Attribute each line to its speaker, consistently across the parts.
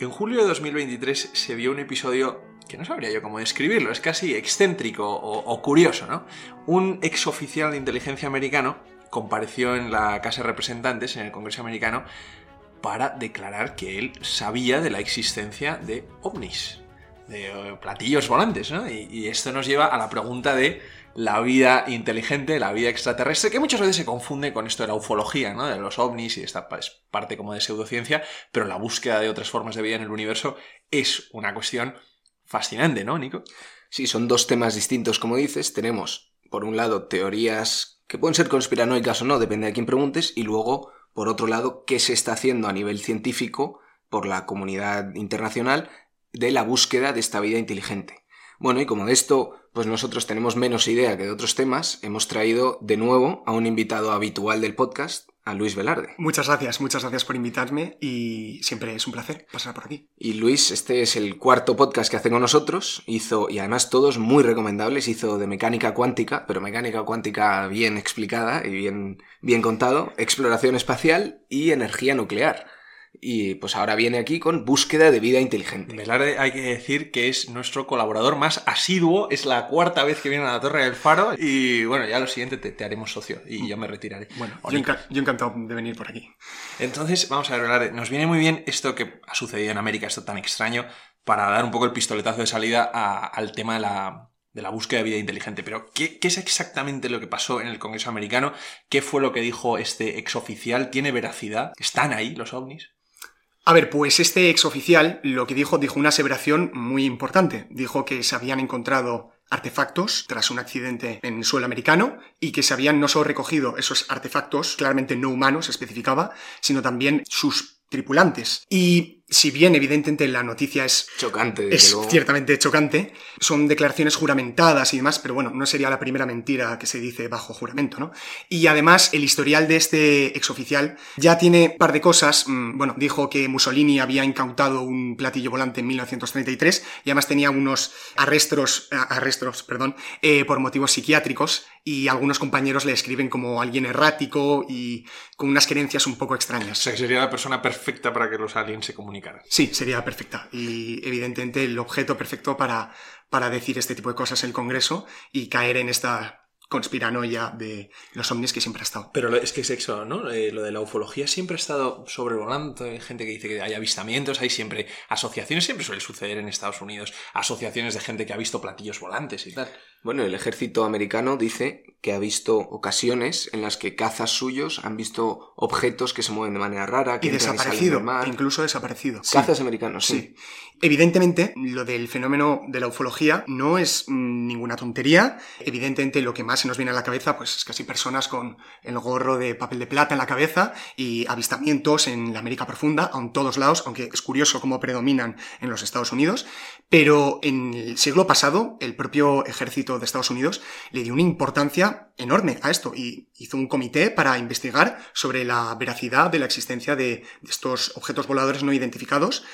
Speaker 1: En julio de 2023 se vio un episodio que no sabría yo cómo describirlo, es casi excéntrico o, curioso, ¿no? Un ex oficial de inteligencia americano compareció en la Casa de Representantes, en el Congreso americano, para declarar que él sabía de la existencia de ovnis, de eh, platillos volantes, ¿no? Y, esto nos lleva a la pregunta de la vida inteligente, la vida extraterrestre, que muchas veces se confunde con esto de la ufología, ¿no? De los ovnis y esta es parte como de pseudociencia, pero la búsqueda de otras formas de vida en el universo es una cuestión fascinante, ¿no, Nico?
Speaker 2: Sí, son dos temas distintos, como dices. Tenemos, por un lado, teorías que pueden ser conspiranoicas o no, depende de quién preguntes, y luego, por otro lado, qué se está haciendo a nivel científico por la comunidad internacional de la búsqueda de esta vida inteligente. Bueno, y como de esto, pues nosotros tenemos menos idea que de otros temas, hemos traído de nuevo a un invitado habitual del podcast, a Luis Velarde.
Speaker 3: Muchas gracias, muchas gracias por invitarme y siempre es un placer pasar por aquí.
Speaker 2: Y Luis, este es el cuarto podcast que hace con nosotros, hizo, y además todos muy recomendables, hizo de mecánica cuántica, pero mecánica cuántica bien explicada y bien, bien contado, exploración espacial y energía nuclear. Y pues ahora viene aquí con búsqueda de vida inteligente.
Speaker 1: Velarde hay que decir que es nuestro colaborador más asiduo, es la cuarta vez que viene a la Torre del Faro y bueno, ya lo siguiente te, haremos socio y yo me retiraré.
Speaker 3: Bueno, yo, encantado de venir por aquí.
Speaker 1: Entonces, vamos a ver, Velarde, nos viene muy bien esto que ha sucedido en América, esto tan extraño, para dar un poco el pistoletazo de salida al tema de la, de la búsqueda de vida inteligente. Pero, ¿qué, ¿qué, es exactamente lo que pasó en el Congreso americano? ¿Qué fue lo que dijo este exoficial? ¿Tiene veracidad? ¿Están ahí los ovnis?
Speaker 3: A ver, pues este exoficial lo que dijo, dijo una aseveración muy importante. Dijo que se habían encontrado artefactos tras un accidente en el suelo americano y que se habían no solo recogido esos artefactos, claramente no humanos, especificaba, sino también sus tripulantes. Y si bien evidentemente la noticia es
Speaker 2: chocante,
Speaker 3: es ciertamente chocante, son declaraciones juramentadas y demás, pero bueno, no sería la primera mentira que se dice bajo juramento, ¿no? Y además el historial de este exoficial ya tiene un par de cosas, mm, bueno, dijo que Mussolini había incautado un platillo volante en 1933 y además tenía unos arrestos, arrestos, perdón, eh, por motivos psiquiátricos y algunos compañeros le escriben como alguien errático y con unas creencias un poco extrañas.
Speaker 1: O sea, que sería la persona perfecta para que los aliens se
Speaker 3: Sí, sería perfecta. Y evidentemente el objeto perfecto para, para decir este tipo de cosas en el Congreso y caer en esta conspiranoia de los ovnis que siempre ha estado.
Speaker 1: Pero es que es eso, ¿no? Eh, lo de la ufología siempre ha estado sobrevolando. Hay gente que dice que hay avistamientos, hay siempre asociaciones, siempre suele suceder en Estados Unidos, asociaciones de gente que ha visto platillos volantes y tal.
Speaker 2: Bueno, el ejército americano dice que ha visto ocasiones en las que cazas suyos han visto objetos que se mueven de manera rara, que
Speaker 3: y desaparecido, incluso desaparecido.
Speaker 2: Cazas americanos, sí.
Speaker 3: Evidentemente, lo del fenómeno de la ufología no es mm, ninguna tontería. Evidentemente, lo que más se nos viene a la cabeza, pues es casi personas con el gorro de papel de plata en la cabeza y avistamientos en la América profunda, en todos lados, aunque es curioso cómo predominan en los Estados Unidos. Pero en el siglo pasado, el propio ejército de Estados Unidos le dio una importancia enorme a esto y hizo un comité para investigar sobre la veracidad de la existencia de estos objetos voladores no identificados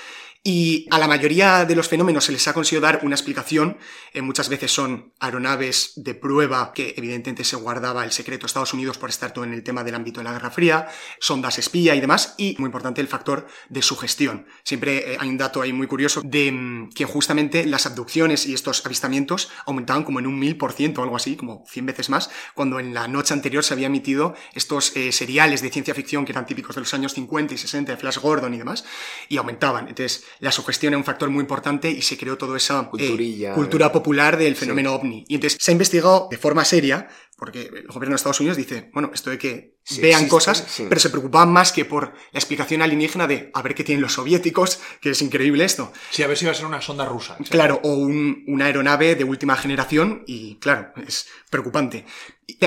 Speaker 3: y a la mayoría de los fenómenos se les ha conseguido dar una explicación. Eh, muchas veces son aeronaves de prueba que evidentemente se guardaba el secreto Estados Unidos por estar todo en el tema del ámbito de la Guerra Fría, sondas espía y demás. Y muy importante el factor de sugestión. Siempre eh, hay un dato ahí muy curioso de mm, que justamente las abducciones y estos avistamientos aumentaban como en un mil por ciento o algo así, como 100 veces más, cuando en la noche anterior se había emitido estos eh, seriales de ciencia ficción que eran típicos de los años 50 y 60 de Flash Gordon y demás, y aumentaban. Entonces, la sugestión es un factor muy importante y se creó toda esa
Speaker 2: eh,
Speaker 3: cultura popular del fenómeno ovni. Y entonces se ha investigado de forma seria, porque el gobierno de Estados Unidos dice, bueno, esto de que vean cosas, pero se preocupaban más que por la explicación alienígena de a ver qué tienen los soviéticos, que es increíble esto.
Speaker 1: Sí, a ver si va a ser una sonda rusa.
Speaker 3: Claro, o una aeronave de última generación, y claro, es preocupante.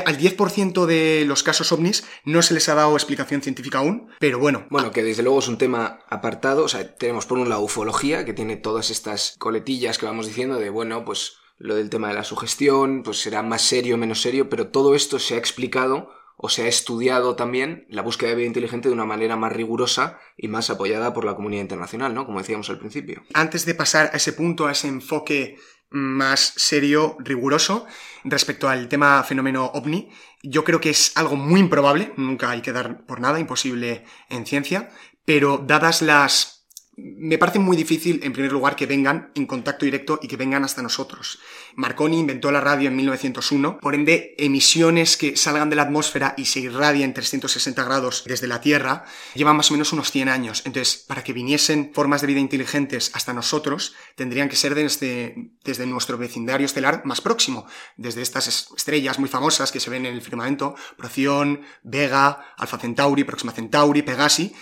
Speaker 3: Al 10% de los casos ovnis no se les ha dado explicación científica aún, pero bueno.
Speaker 2: Bueno, que desde luego es un tema apartado. O sea, tenemos por un lado ufología, que tiene todas estas coletillas que vamos diciendo de, bueno, pues lo del tema de la sugestión, pues será más serio menos serio, pero todo esto se ha explicado o se ha estudiado también la búsqueda de vida inteligente de una manera más rigurosa y más apoyada por la comunidad internacional, ¿no? Como decíamos al principio.
Speaker 3: Antes de pasar a ese punto, a ese enfoque más serio, riguroso, respecto al tema fenómeno ovni, yo creo que es algo muy improbable, nunca hay que dar por nada, imposible en ciencia, pero dadas las me parece muy difícil, en primer lugar, que vengan en contacto directo y que vengan hasta nosotros. Marconi inventó la radio en 1901, por ende, emisiones que salgan de la atmósfera y se irradien 360 grados desde la Tierra llevan más o menos unos 100 años. Entonces, para que viniesen formas de vida inteligentes hasta nosotros, tendrían que ser desde, desde nuestro vecindario estelar más próximo, desde estas estrellas muy famosas que se ven en el firmamento, Procyon, Vega, Alpha Centauri, Próxima Centauri, Pegasi,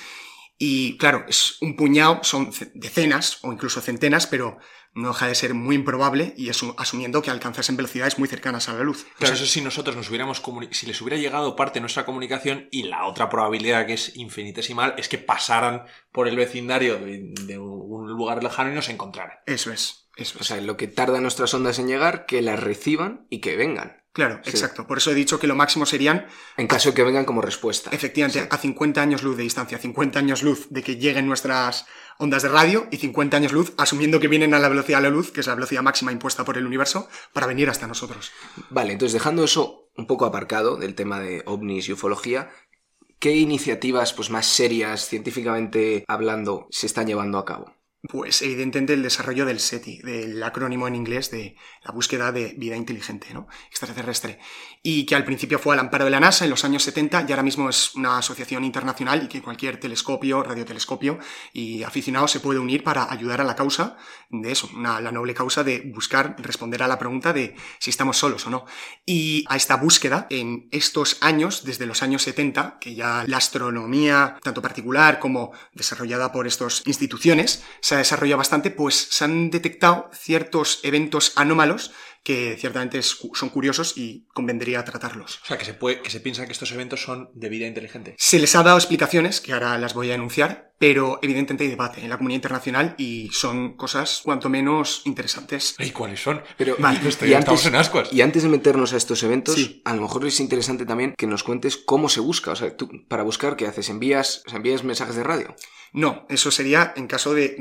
Speaker 3: y claro, es un puñado, son decenas o incluso centenas, pero no deja de ser muy improbable y es asumiendo que alcanzasen velocidades muy cercanas a la luz.
Speaker 1: Claro, eso si nosotros nos hubiéramos si les hubiera llegado parte de nuestra comunicación y la otra probabilidad que es infinitesimal es que pasaran por el vecindario de, un lugar lejano y nos encontraran.
Speaker 3: Eso es, eso
Speaker 2: O sea, lo que tarda nuestras ondas en llegar, que las reciban y que vengan.
Speaker 3: Claro, exacto. Por eso he dicho que lo máximo serían...
Speaker 2: En caso de que vengan como respuesta.
Speaker 3: Efectivamente, a 50 años luz de distancia, 50 años luz de que lleguen nuestras ondas de radio y 50 años luz asumiendo que vienen a la velocidad de la luz, que es la velocidad máxima impuesta por el universo, para venir hasta nosotros.
Speaker 2: Vale, entonces dejando eso un poco aparcado del tema de ovnis y ufología, ¿qué iniciativas pues, más serias, científicamente hablando, se están llevando a cabo?
Speaker 3: Pues evidentemente el desarrollo del SETI, del acrónimo en inglés de la búsqueda de vida inteligente, ¿no? extraterrestre, y que al principio fue al amparo de la NASA en los años 70 y ahora mismo es una asociación internacional y que cualquier telescopio, radiotelescopio y aficionado se puede unir para ayudar a la causa de eso, la noble causa de buscar responder a la pregunta de si estamos solos o no. Y a esta búsqueda, en estos años, desde los años 70, que ya la astronomía, tanto particular como desarrollada por estas instituciones, se ha desarrollado bastante, pues se han detectado ciertos eventos anómalos que ciertamente son curiosos y convendría tratarlos.
Speaker 1: O sea, que se, puede, que se piensa que estos eventos son de vida inteligente.
Speaker 3: Se les ha dado explicaciones, que ahora las voy a enunciar, pero evidentemente hay debate en la comunidad internacional y son cosas cuanto menos interesantes.
Speaker 1: ¿Y cuáles son?
Speaker 2: Pero,
Speaker 1: y, antes, en ascuas.
Speaker 2: y antes de meternos a estos eventos, a lo mejor es interesante también que nos cuentes cómo se busca. O sea, tú, para buscar, ¿qué haces? ¿Envías, envías mensajes de radio?
Speaker 3: No, eso sería en caso de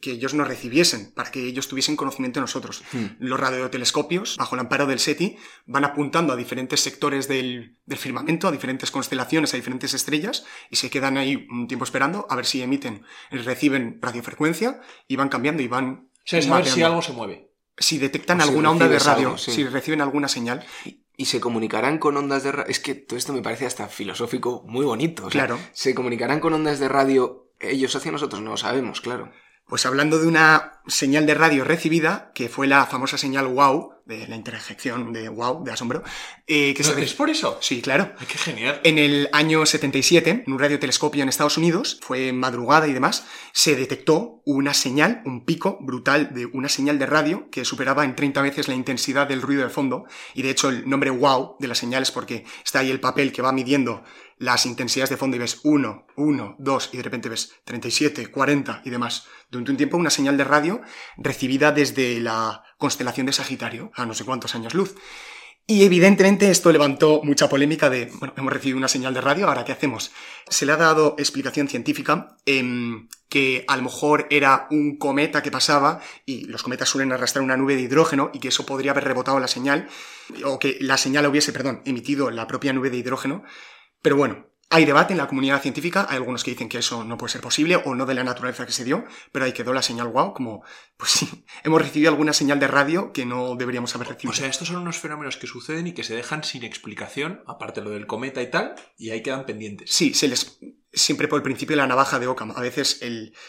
Speaker 3: que ellos nos recibiesen, para que ellos tuviesen conocimiento de nosotros. Hmm. Los radiotelescopios, bajo el amparo del SETI, van apuntando a diferentes sectores del, firmamento, a diferentes constelaciones, a diferentes estrellas, y se quedan ahí un tiempo esperando a ver si emiten, reciben radiofrecuencia, y van cambiando y van...
Speaker 1: O sea, saber si algo se mueve.
Speaker 3: Si detectan alguna onda de radio, si reciben alguna señal
Speaker 2: y se comunicarán con ondas de radio. Es que todo esto me parece hasta filosófico muy bonito.
Speaker 3: claro.
Speaker 2: Se comunicarán con ondas de radio ellos hacia nosotros, no lo sabemos, claro.
Speaker 3: Pues hablando de una señal de radio recibida, que fue la famosa señal wow, de la interjección de wow, de asombro.
Speaker 1: Eh, que ¿Es por eso?
Speaker 3: Sí, claro.
Speaker 1: qué genial.
Speaker 3: En el año 77, en un radiotelescopio en Estados Unidos, fue madrugada y demás, se detectó una señal, un pico brutal de una señal de radio que superaba en 30 veces la intensidad del ruido de fondo. Y de hecho el nombre wow de la señal es porque está ahí el papel que va midiendo las intensidades de fondo y ves 1, 1, 2 y de repente ves 37, 40 y demás. Durante un tiempo una señal de radio recibida desde la constelación de Sagitario, a no sé cuántos años luz. Y evidentemente esto levantó mucha polémica de, bueno, hemos recibido una señal de radio, ahora ¿qué hacemos? Se le ha dado explicación científica en que a lo mejor era un cometa que pasaba y los cometas suelen arrastrar una nube de hidrógeno y que eso podría haber rebotado la señal o que la señal hubiese, perdón, emitido la propia nube de hidrógeno pero bueno, hay debate en la comunidad científica, hay algunos que dicen que eso no puede ser posible o no de la naturaleza que se dio, pero ahí quedó la señal wow, como, pues sí, hemos recibido alguna señal de radio que no deberíamos haber recibido.
Speaker 1: O sea, estos son unos fenómenos que suceden y que se dejan sin explicación, aparte lo del cometa y tal, y ahí quedan pendientes.
Speaker 3: Sí, se les, siempre por el principio de la navaja de Occam. A veces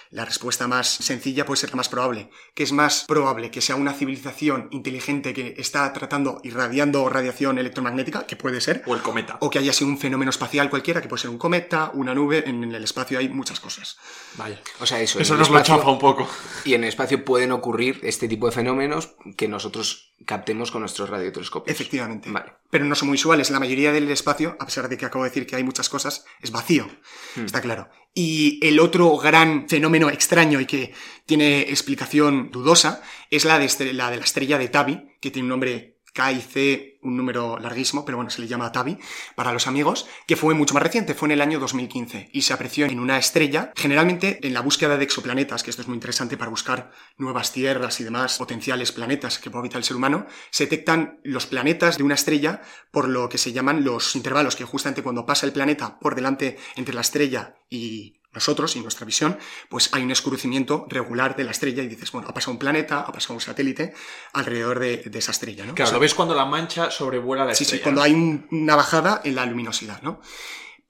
Speaker 3: la respuesta más sencilla puede ser la más probable. Que es más probable que sea una civilización inteligente que está tratando, irradiando radiación electromagnética, que puede ser.
Speaker 1: O el cometa.
Speaker 3: O que haya sido un fenómeno espacial cualquiera, que puede ser un cometa, una nube. En el espacio hay muchas cosas.
Speaker 1: Vaya.
Speaker 2: O sea, eso.
Speaker 1: Eso nos lo chafa un poco.
Speaker 2: Y en el espacio pueden ocurrir este tipo de fenómenos que nosotros captemos con nuestros radiotelescopios.
Speaker 3: Efectivamente. Vale. Pero no son muy usuales. La mayoría del espacio, a pesar de que acabo de decir que hay muchas cosas, es vacío. Hmm. Está claro. Y el otro gran fenómeno extraño y que tiene explicación dudosa es la de, la de la estrella de Tabi, que tiene un nombre K y C, un número larguísimo, pero bueno, se le llama Tabi para los amigos, que fue mucho más reciente, fue en el año 2015 y se apreció en una estrella, generalmente en la búsqueda de exoplanetas, que esto es muy interesante para buscar nuevas tierras y demás potenciales planetas que puede habitar el ser humano, se detectan los planetas de una estrella por lo que se llaman los intervalos, que justamente cuando pasa el planeta por delante entre la estrella y nosotros y nuestra visión, pues hay un escurrimiento regular de la estrella y dices, bueno, ha pasado un planeta, ha pasado un satélite alrededor de, esa estrella, ¿no?
Speaker 1: Claro, lo ves cuando la mancha sobrevuela la estrella.
Speaker 3: Sí, sí, cuando hay una bajada en la luminosidad, ¿no?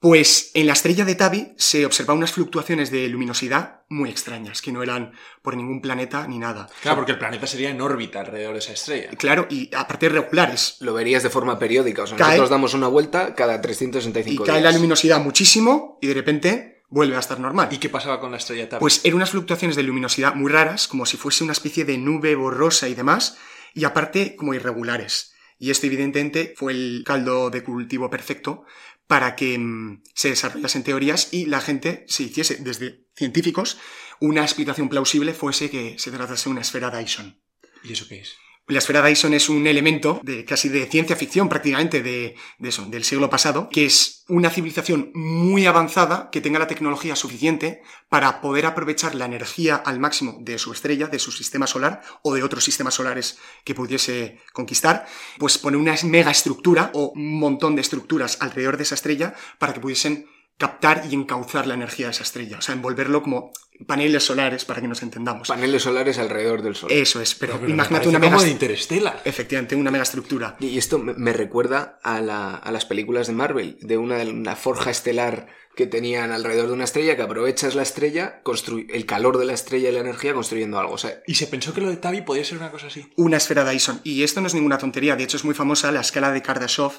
Speaker 3: Pues en la estrella de Tabi se observaban unas fluctuaciones de luminosidad muy extrañas, que no eran por ningún planeta ni nada.
Speaker 1: Claro, porque el planeta sería en órbita alrededor de esa estrella.
Speaker 3: Claro, y aparte regulares.
Speaker 2: Lo verías de forma periódica, o sea, nosotros damos una vuelta cada 365
Speaker 3: y cae la luminosidad muchísimo y de repente vuelve a estar normal.
Speaker 1: ¿Y qué pasaba con la estrella Tabi?
Speaker 3: Pues eran unas fluctuaciones de luminosidad muy raras, como si fuese una especie de nube borrosa y demás, y aparte como irregulares. Y esto evidentemente fue el caldo de cultivo perfecto para que mm, se desarrollasen teorías y la gente se hiciese, desde científicos, una explicación plausible fuese que se tratase de una esfera Dyson.
Speaker 1: ¿Y eso qué es?
Speaker 3: La esfera Dyson es un elemento de casi de ciencia ficción prácticamente de, eso, del siglo pasado, que es una civilización muy avanzada que tenga la tecnología suficiente para poder aprovechar la energía al máximo de su estrella, de su sistema solar o de otros sistemas solares que pudiese conquistar, pues pone una mega estructura o un montón de estructuras alrededor de esa estrella para que pudiesen captar y encauzar la energía de esa estrella, o sea, envolverlo como paneles solares para que nos entendamos.
Speaker 2: Paneles solares alrededor del Sol.
Speaker 3: Eso es, pero, imagínate una mega...
Speaker 1: de Interestela.
Speaker 3: Efectivamente, una mega estructura.
Speaker 2: Y esto me recuerda a, las películas de Marvel, de una, forja estelar que tenían alrededor de una estrella, que aprovechas la estrella, el calor de la estrella y la energía construyendo algo.
Speaker 1: y se pensó que lo de Tabi podía ser una cosa así.
Speaker 3: Una esfera Dyson. Y esto no es ninguna tontería, de hecho es muy famosa la escala de Kardashev,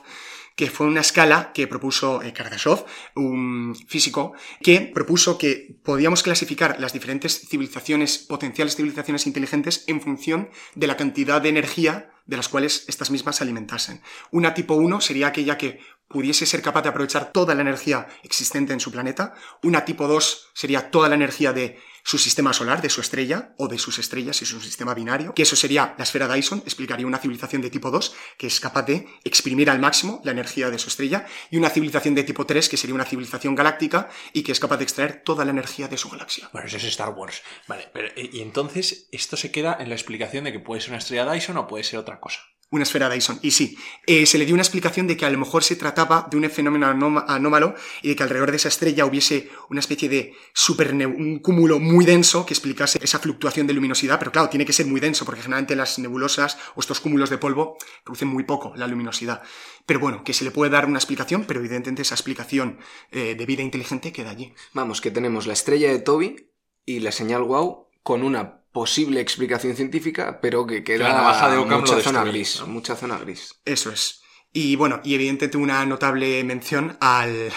Speaker 3: que fue una escala que propuso eh, Kardashev, un físico, que propuso que podíamos clasificar las diferentes civilizaciones, potenciales civilizaciones inteligentes, en función de la cantidad de energía de las cuales estas mismas se alimentasen. Una tipo 1 sería aquella que pudiese ser capaz de aprovechar toda la energía existente en su planeta. Una tipo 2 sería toda la energía de su sistema solar, de su estrella, o de sus estrellas y su sistema binario, que eso sería la esfera Dyson, explicaría una civilización de tipo 2, que es capaz de exprimir al máximo la energía de su estrella, y una civilización de tipo 3, que sería una civilización galáctica y que es capaz de extraer toda la energía de su galaxia.
Speaker 1: Bueno, eso es Star Wars. Vale, pero y entonces esto se queda en la explicación de que puede ser una estrella Dyson o puede ser otra cosa
Speaker 3: una esfera Dyson. Y sí, eh, se le dio una explicación de que a lo mejor se trataba de un fenómeno anómalo y de que alrededor de esa estrella hubiese una especie de un cúmulo muy denso que explicase esa fluctuación de luminosidad, pero claro, tiene que ser muy denso porque generalmente las nebulosas o estos cúmulos de polvo producen muy poco la luminosidad. Pero bueno, que se le puede dar una explicación, pero evidentemente esa explicación eh, de vida inteligente queda allí.
Speaker 2: Vamos, que tenemos la estrella de Toby y la señal wow con una posible explicación científica, pero que queda
Speaker 1: baja de
Speaker 2: mucha zona gris, mucha zona gris.
Speaker 3: Eso es. Y bueno, y evidentemente una notable mención al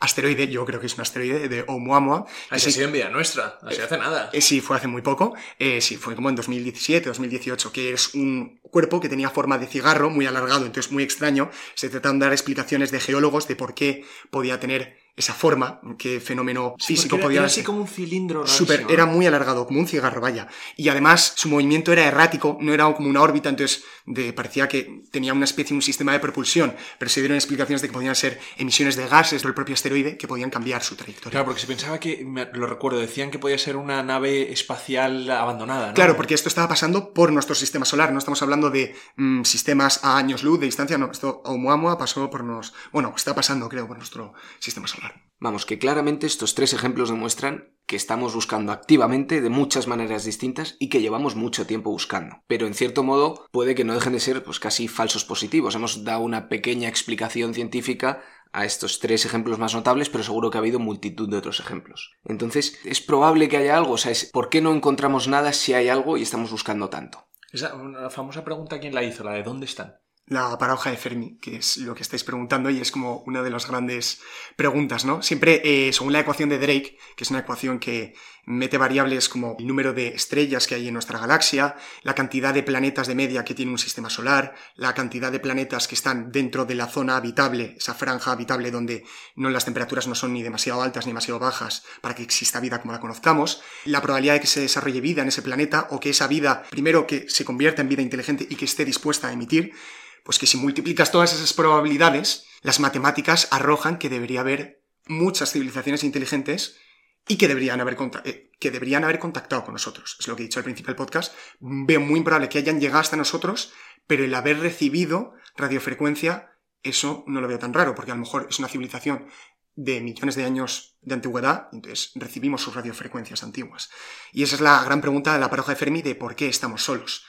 Speaker 3: asteroide, yo creo que es un asteroide de Oumuamua.
Speaker 1: Ha sido en vida nuestra, así hace nada.
Speaker 3: Eh, sí, fue hace muy poco, eh, sí, fue como en 2017, 2018, que es un cuerpo que tenía forma de cigarro, muy alargado, entonces muy extraño. Se trataron de dar explicaciones de geólogos de por qué podía tener esa forma, qué fenómeno físico podía
Speaker 1: era así como un cilindro
Speaker 3: Super, era muy alargado, como un cigarro, vaya. Y además su movimiento era errático, no era como una órbita, entonces de, parecía que tenía una especie, un sistema de propulsión, pero se dieron explicaciones de que podían ser emisiones de gases del propio asteroide que podían cambiar su trayectoria.
Speaker 1: Claro, porque se pensaba que, lo recuerdo, decían que podía ser una nave espacial abandonada, ¿no?
Speaker 3: Claro, porque esto estaba pasando por nuestro sistema solar, no estamos hablando de mm, sistemas a años luz de distancia, no, esto Oumuamua pasó por nos, bueno, está pasando creo por nuestro sistema solar.
Speaker 2: Vamos, que claramente estos tres ejemplos demuestran que estamos buscando activamente de muchas maneras distintas y que llevamos mucho tiempo buscando. Pero en cierto modo puede que no dejen de ser pues casi falsos positivos. Hemos dado una pequeña explicación científica a estos tres ejemplos más notables, pero seguro que ha habido multitud de otros ejemplos. Entonces, es probable que haya algo, o sea, ¿por qué no encontramos nada si hay algo y estamos buscando tanto?
Speaker 1: Esa la famosa pregunta, ¿quién la hizo? La de ¿dónde están?
Speaker 3: La paradoja de Fermi, que es lo que estáis preguntando y es como una de las grandes preguntas, ¿no? Siempre, eh, según la ecuación de Drake, que es una ecuación que mete variables como el número de estrellas que hay en nuestra galaxia, la cantidad de planetas de media que tiene un sistema solar, la cantidad de planetas que están dentro de la zona habitable, esa franja habitable donde no las temperaturas no son ni demasiado altas ni demasiado bajas para que exista vida como la conozcamos, la probabilidad de que se desarrolle vida en ese planeta o que esa vida, primero que se convierta en vida inteligente y que esté dispuesta a emitir, pues que si multiplicas todas esas probabilidades, las matemáticas arrojan que debería haber muchas civilizaciones inteligentes y que deberían haber, eh, que deberían haber contactado con nosotros. Es lo que he dicho al principio del podcast. Veo muy improbable que hayan llegado hasta nosotros, pero el haber recibido radiofrecuencia, eso no lo veo tan raro, porque a lo mejor es una civilización de millones de años de antigüedad, entonces recibimos sus radiofrecuencias antiguas. Y esa es la gran pregunta de la paradoja de Fermi de por qué estamos solos.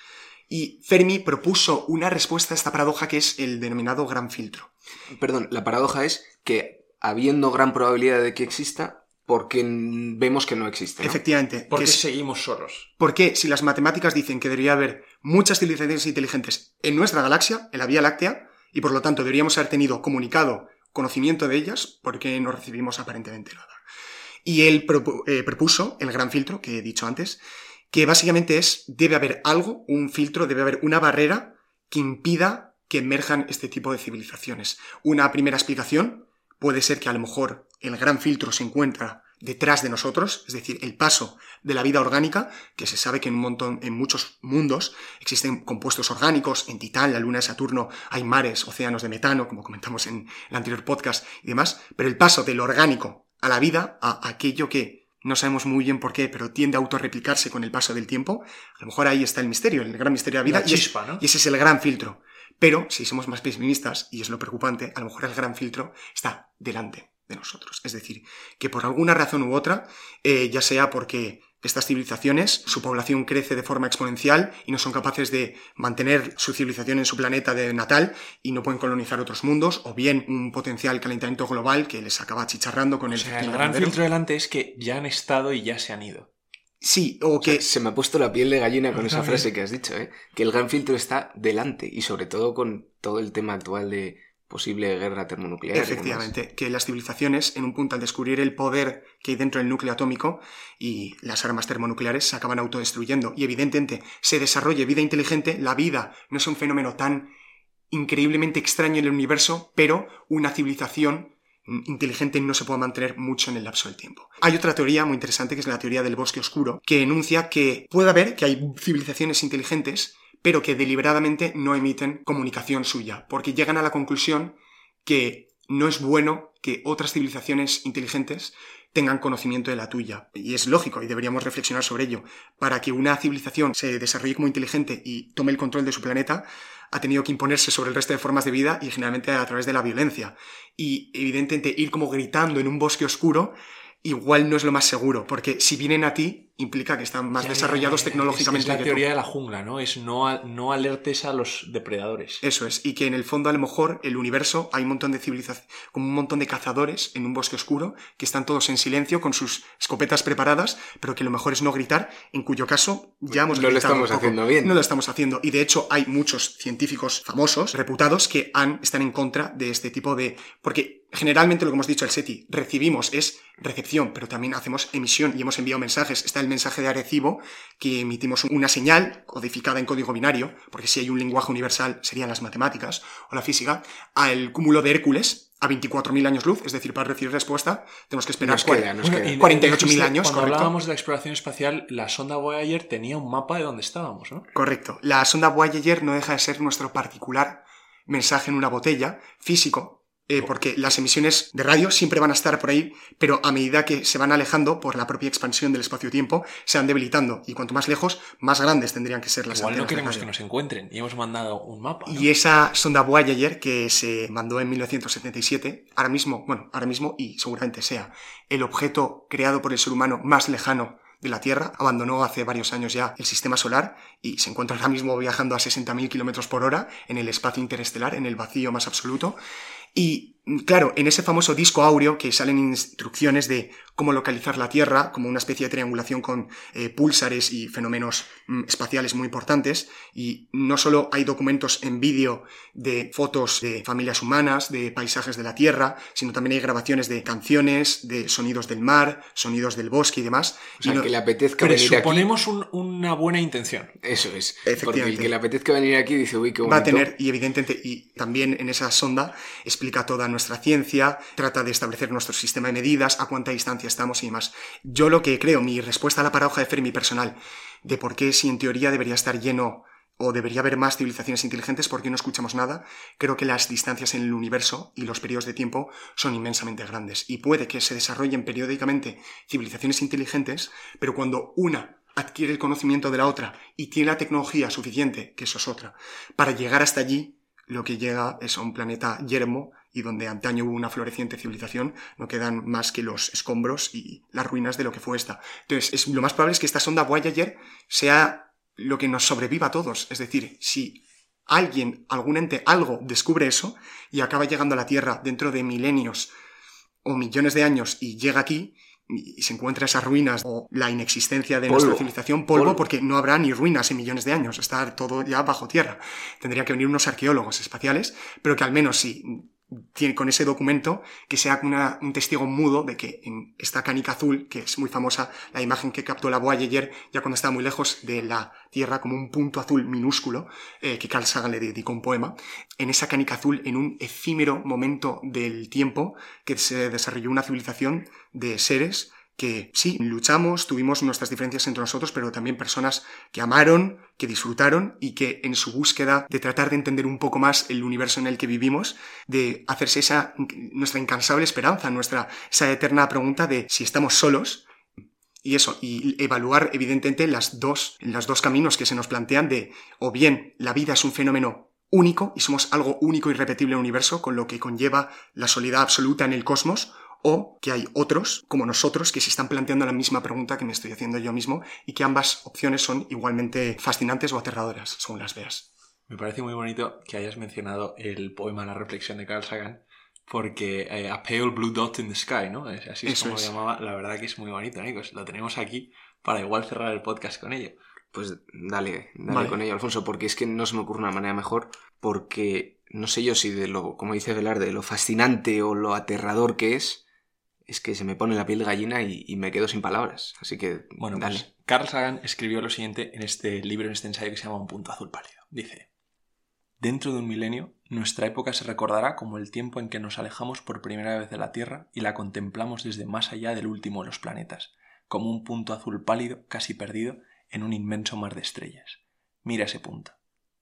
Speaker 3: Y Fermi propuso una respuesta a esta paradoja que es el denominado gran filtro.
Speaker 2: Perdón, la paradoja es que habiendo gran probabilidad de que exista, porque vemos que no existe. ¿no?
Speaker 3: Efectivamente.
Speaker 1: Porque
Speaker 3: que es-
Speaker 1: seguimos solos.
Speaker 3: Porque si las matemáticas dicen que debería haber muchas civilizaciones inteligentes en nuestra galaxia, en la Vía Láctea, y por lo tanto deberíamos haber tenido comunicado conocimiento de ellas, ¿por qué no recibimos aparentemente nada? Y él eh, propuso el gran filtro que he dicho antes, que básicamente es, debe haber algo, un filtro, debe haber una barrera que impida que emerjan este tipo de civilizaciones. Una primera explicación puede ser que a lo mejor el gran filtro se encuentra detrás de nosotros, es decir, el paso de la vida orgánica, que se sabe que en un montón, en muchos mundos existen compuestos orgánicos, en Titán, la luna de Saturno, hay mares, océanos de metano, como comentamos en el anterior podcast y demás, pero el paso del orgánico a la vida, a aquello que no sabemos muy bien por qué, pero tiende a autorreplicarse con el paso del tiempo, a lo mejor ahí está el misterio, el gran misterio de la vida,
Speaker 1: La
Speaker 3: y es- y ese es el gran filtro. Pero si somos más pesimistas, y es lo preocupante, a lo mejor el gran filtro está delante de nosotros. Es decir, que por alguna razón u otra, eh, ya sea porque estas civilizaciones, su población crece de forma exponencial y no son capaces de mantener su civilización en su planeta de natal y no pueden colonizar otros mundos, o bien un potencial calentamiento global que les acaba chicharrando con
Speaker 1: O
Speaker 3: el
Speaker 1: sea, el gran filtro delante es que ya han estado y ya se han ido.
Speaker 3: Sí, o que
Speaker 2: Se me ha puesto la piel de gallina con esa frase que has dicho, ¿eh? Que el gran filtro está delante y sobre todo con todo el tema actual de posible guerra termonuclear.
Speaker 3: Efectivamente, que las civilizaciones, en un punto al descubrir el poder que hay dentro del núcleo atómico y las armas termonucleares, se acaban autodestruyendo. Y evidentemente, se desarrolle vida inteligente, la vida no es un fenómeno tan increíblemente extraño en el universo, pero una civilización inteligente no se puede mantener mucho en el lapso del tiempo. Hay otra teoría muy interesante que es la teoría del bosque oscuro, que enuncia que puede haber que hay civilizaciones inteligentes, pero que deliberadamente no emiten comunicación suya, porque llegan a la conclusión que no es bueno que otras civilizaciones inteligentes tengan conocimiento de la tuya. Y es lógico, y deberíamos reflexionar sobre ello. Para que una civilización se desarrolle como inteligente y tome el control de su planeta, ha tenido que imponerse sobre el resto de formas de vida y generalmente a través de la violencia. Y evidentemente ir como gritando en un bosque oscuro igual no es lo más seguro, porque si vienen a ti implica que están más
Speaker 1: Ya,
Speaker 3: desarrollados
Speaker 1: ya, ya.
Speaker 3: tecnológicamente
Speaker 1: Es, es la
Speaker 3: que tú.
Speaker 1: teoría de la jungla, ¿no? Es no, a- no alertes a los depredadores.
Speaker 3: Eso es, y que en el fondo a lo mejor el universo hay un montón de civilizaciones, como un montón de cazadores en un bosque oscuro, que están todos en silencio con sus escopetas preparadas, pero que lo mejor es no gritar, en cuyo caso ya hemos
Speaker 2: No lo estamos haciendo bien.
Speaker 3: No lo estamos haciendo, y de hecho hay muchos científicos famosos, reputados, que han, están en contra de este tipo de... Porque generalmente lo que hemos dicho al SETI, recibimos es recepción, pero también hacemos emisión y hemos enviado mensajes. Está el mensaje de Arecibo, que emitimos una señal codificada en código binario, porque si hay un lenguaje universal serían las matemáticas o la física, al cúmulo de Hércules, a 24.000 años luz, es decir, para recibir respuesta tenemos que esperar
Speaker 2: Nos
Speaker 3: cuare-
Speaker 2: queda, nos
Speaker 1: Bueno,
Speaker 2: queda.
Speaker 1: y
Speaker 3: 48.000
Speaker 1: dijiste,
Speaker 3: años,
Speaker 1: Cuando
Speaker 3: correcto.
Speaker 1: hablábamos de la exploración espacial, la sonda Voyager tenía un mapa de dónde estábamos, ¿no?
Speaker 3: Correcto. La sonda Voyager no deja de ser nuestro particular mensaje en una botella, físico, eh, porque las emisiones de radio siempre van a estar por ahí, pero a medida que se van alejando por la propia expansión del espacio-tiempo, se van debilitando. Y cuanto más lejos, más grandes tendrían que ser las
Speaker 1: Igual no
Speaker 3: antenas de
Speaker 1: queremos
Speaker 3: radio.
Speaker 1: que nos encuentren y hemos mandado un mapa. ¿no?
Speaker 3: Y esa sonda Voyager que se mandó en 1977, ahora mismo, bueno, ahora mismo y seguramente sea el objeto creado por el ser humano más lejano de la Tierra, abandonó hace varios años ya el sistema solar y se encuentra ahora mismo viajando a 60.000 kilómetros por hora en el espacio interestelar, en el vacío más absoluto. Y claro, en ese famoso disco áureo que salen instrucciones de cómo localizar la Tierra, como una especie de triangulación con eh, púlsares y fenómenos mm, espaciales muy importantes, y no solo hay documentos en vídeo de fotos de familias humanas, de paisajes de la Tierra, sino también hay grabaciones de canciones, de sonidos del mar, sonidos del bosque y demás.
Speaker 2: O sea,
Speaker 3: Y no-
Speaker 2: que le apetezca venir aquí.
Speaker 1: Presuponemos un- una buena intención.
Speaker 2: Eso es. Porque el
Speaker 3: Efectivamente.
Speaker 2: que le apetezca venir aquí dice, uy, qué bonito.
Speaker 3: va a tener, y evidentemente, y también en esa sonda explica toda nuestra ciencia, trata de establecer nuestro sistema de medidas, a cuánta distancia estamos y demás. Yo lo que creo, mi respuesta a la paradoja de Fermi personal, de por qué si en teoría debería estar lleno o debería haber más civilizaciones inteligentes, ¿por qué no escuchamos nada? Creo que las distancias en el universo y los periodos de tiempo son inmensamente grandes y puede que se desarrollen periódicamente civilizaciones inteligentes, pero cuando una adquiere el conocimiento de la otra y tiene la tecnología suficiente, que eso es otra, para llegar hasta allí, lo que llega es a un planeta yermo y donde antaño hubo una floreciente civilización, no quedan más que los escombros y las ruinas de lo que fue esta. Entonces, es, lo más probable es que esta sonda Voyager sea lo que nos sobreviva a todos. Es decir, si alguien, algún ente, algo descubre eso y acaba llegando a la Tierra dentro de milenios o millones de años y llega aquí, y se encuentra esas ruinas o la inexistencia de nuestra civilización, polvo, porque no habrá ni ruinas en millones de años, está todo ya bajo tierra. Tendría que venir unos arqueólogos espaciales, pero que al menos si tiene con ese documento que sea un testigo mudo de que en esta canica azul, que es muy famosa, la imagen que captó la Voyager ya cuando estaba muy lejos de la Tierra, como un punto azul minúsculo, eh, que Carl Sagan le dedicó un poema, en esa canica azul, en un efímero momento del tiempo, que se desarrolló una civilización de seres que sí, luchamos, tuvimos nuestras diferencias entre nosotros, pero también personas que amaron, que disfrutaron y que en su búsqueda de tratar de entender un poco más el universo en el que vivimos, de hacerse esa nuestra incansable esperanza, nuestra esa eterna pregunta de si estamos solos y eso, y evaluar evidentemente las dos, los dos caminos que se nos plantean de o bien la vida es un fenómeno único y somos algo único y repetible en el universo, con lo que conlleva la soledad absoluta en el cosmos, o que hay otros, como nosotros, que se están planteando la misma pregunta que me estoy haciendo yo mismo y que ambas opciones son igualmente fascinantes o aterradoras, según las veas.
Speaker 1: Me parece muy bonito que hayas mencionado el poema La reflexión de Carl Sagan, porque eh, A Pale Blue Dot in the Sky, ¿no? Así es como lo llamaba. La verdad que es muy bonito, amigos. Lo tenemos aquí para igual cerrar el podcast con ello.
Speaker 2: Pues dale, dale con ello, Alfonso, porque es que no se me ocurre una manera mejor, porque no sé yo si de lo, como dice Velarde, de lo fascinante o lo aterrador que es, es que se me pone la piel de gallina y, me quedo sin palabras. Así que,
Speaker 1: bueno, Pues Carl Sagan escribió lo siguiente en este libro, en este ensayo que se llama Un punto azul pálido. Dice, dentro de un milenio, nuestra época se recordará como el tiempo en que nos alejamos por primera vez de la Tierra y la contemplamos desde más allá del último de los planetas, como un punto azul pálido casi perdido en un inmenso mar de estrellas. Mira ese punto.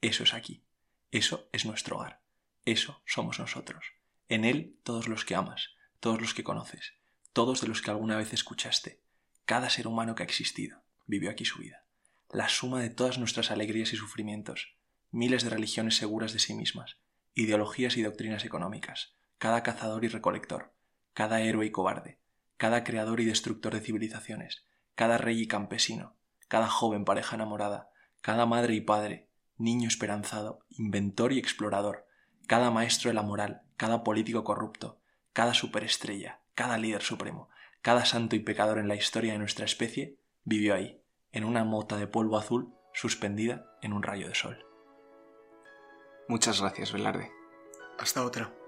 Speaker 1: Eso es aquí. Eso es nuestro hogar. Eso somos nosotros. En él todos los que amas todos los que conoces, todos de los que alguna vez escuchaste, cada ser humano que ha existido, vivió aquí su vida, la suma de todas nuestras alegrías y sufrimientos, miles de religiones seguras de sí mismas, ideologías y doctrinas económicas, cada cazador y recolector, cada héroe y cobarde, cada creador y destructor de civilizaciones, cada rey y campesino, cada joven pareja enamorada, cada madre y padre, niño esperanzado, inventor y explorador, cada maestro de la moral, cada político corrupto, cada superestrella, cada líder supremo, cada santo y pecador en la historia de nuestra especie vivió ahí, en una mota de polvo azul suspendida en un rayo de sol.
Speaker 2: Muchas gracias, Velarde.
Speaker 3: Hasta otra.